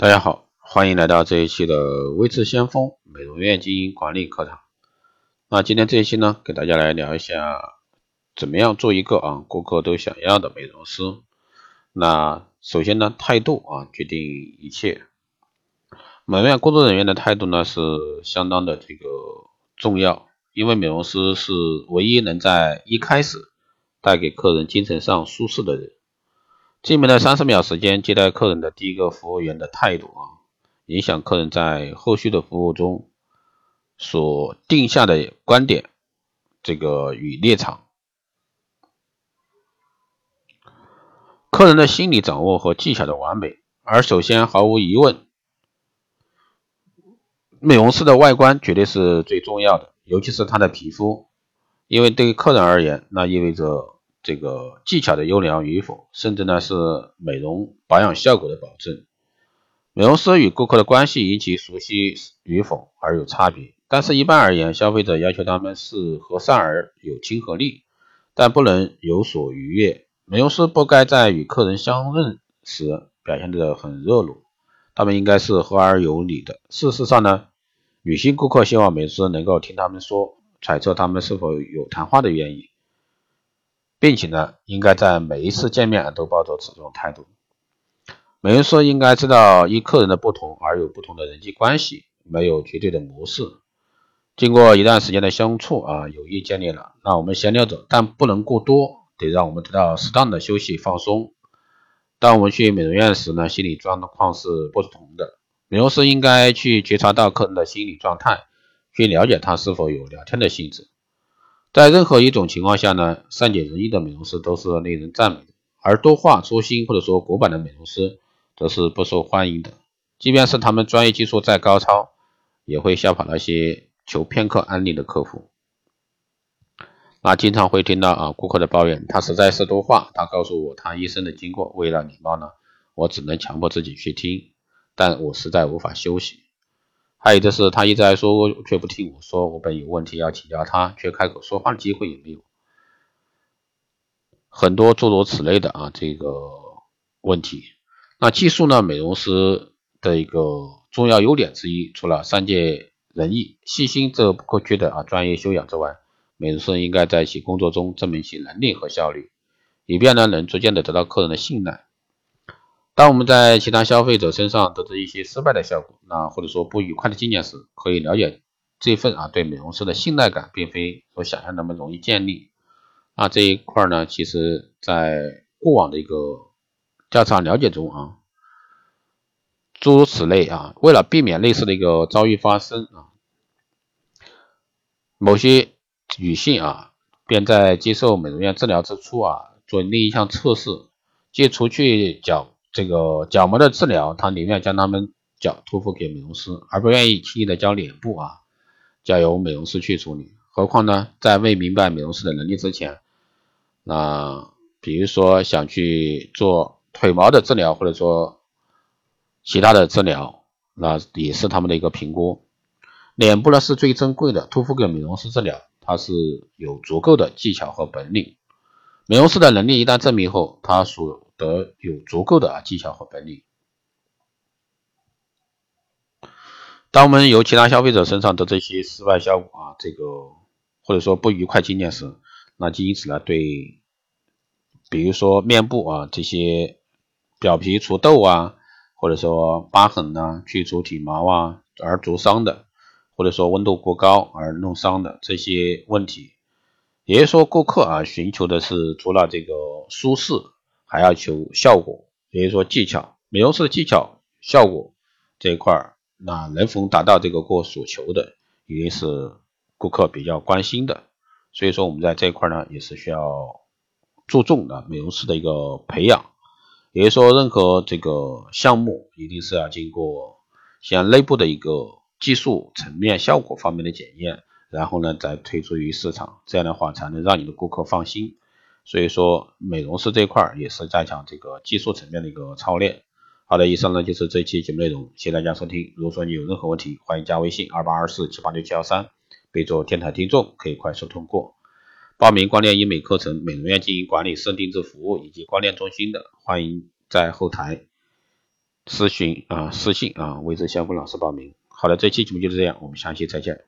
大家好，欢迎来到这一期的微智先锋美容院经营管理课堂。那今天这一期呢，给大家来聊一下怎么样做一个啊顾客都想要的美容师。那首先呢，态度啊决定一切。美容院工作人员的态度呢是相当的这个重要，因为美容师是唯一能在一开始带给客人精神上舒适的人。进门的三十秒时间，接待客人的第一个服务员的态度啊，影响客人在后续的服务中所定下的观点，这个与立场。客人的心理掌握和技巧的完美，而首先毫无疑问，美容师的外观绝对是最重要的，尤其是他的皮肤，因为对于客人而言，那意味着。这个技巧的优良与否，甚至呢是美容保养效果的保证。美容师与顾客的关系因其熟悉与否而有差别，但是一般而言，消费者要求他们是和善而有亲和力，但不能有所逾越。美容师不该在与客人相认时表现得很热络，他们应该是和而有礼的。事实上呢，女性顾客希望美容师能够听他们说，揣测他们是否有谈话的愿意。并且呢，应该在每一次见面都抱着此种态度。美容师应该知道依客人的不同而有不同的人际关系，没有绝对的模式。经过一段时间的相处啊，友谊建立了，那我们先聊着，但不能过多，得让我们得到适当的休息放松。当我们去美容院时呢，心理状况是不同的。美容师应该去觉察到客人的心理状态，去了解他是否有聊天的性质。在任何一种情况下呢，善解人意的美容师都是令人赞美的，而多话粗心或者说古板的美容师则是不受欢迎的。即便是他们专业技术再高超，也会吓跑那些求片刻安宁的客户。那经常会听到啊，顾客的抱怨，他实在是多话，他告诉我他一生的经过，为了礼貌呢，我只能强迫自己去听，但我实在无法休息。还有就是，他一直在说，却不听我说。我本有问题要请教他，却开口说话的机会也没有。很多诸如此类的啊，这个问题。那技术呢？美容师的一个重要优点之一，除了善解人意、细心这不可缺的啊专业修养之外，美容师应该在其工作中证明其能力和效率，以便呢能逐渐的得到客人的信赖。当我们在其他消费者身上得知一些失败的效果，那或者说不愉快的经验时，可以了解这份啊对美容师的信赖感，并非所想象那么容易建立。那这一块呢，其实在过往的一个调查了解中啊，诸如此类啊，为了避免类似的一个遭遇发生啊，某些女性啊，便在接受美容院治疗之初啊，做另一项测试，即除去角。这个角膜的治疗，他宁愿将他们角托付给美容师，而不愿意轻易的将脸部啊交由美容师去处理。何况呢，在未明白美容师的能力之前，那比如说想去做腿毛的治疗，或者说其他的治疗，那也是他们的一个评估。脸部呢是最珍贵的，托付给美容师治疗，他是有足够的技巧和本领。美容师的能力一旦证明后，他所得有足够的啊技巧和本领。当我们由其他消费者身上得这些失败效果啊，这个或者说不愉快经验时，那就因此呢，对，比如说面部啊这些表皮除痘啊，或者说疤痕呐，去除体毛啊而灼伤的，或者说温度过高而弄伤的这些问题。也就是说，顾客啊寻求的是除了这个舒适，还要求效果。也就是说，技巧，美容师的技巧、效果这一块儿，那能否达到这个顾客所求的，一定是顾客比较关心的。所以说，我们在这一块呢，也是需要注重的美容师的一个培养。也就是说，任何这个项目，一定是要经过像内部的一个技术层面、效果方面的检验。然后呢，再推出于市场，这样的话才能让你的顾客放心。所以说，美容师这一块儿也是加强这个技术层面的一个操练。好的，以上呢就是这期节目内容，谢谢大家收听。如果说你有任何问题，欢迎加微信二八二四七八六七幺三，备注电台听众，可以快速通过。报名光电医美课程、美容院经营管理、设定制服务以及光电中心的，欢迎在后台咨询啊私信啊，为这相关老师报名。好的，这期节目就是这样，我们下期再见。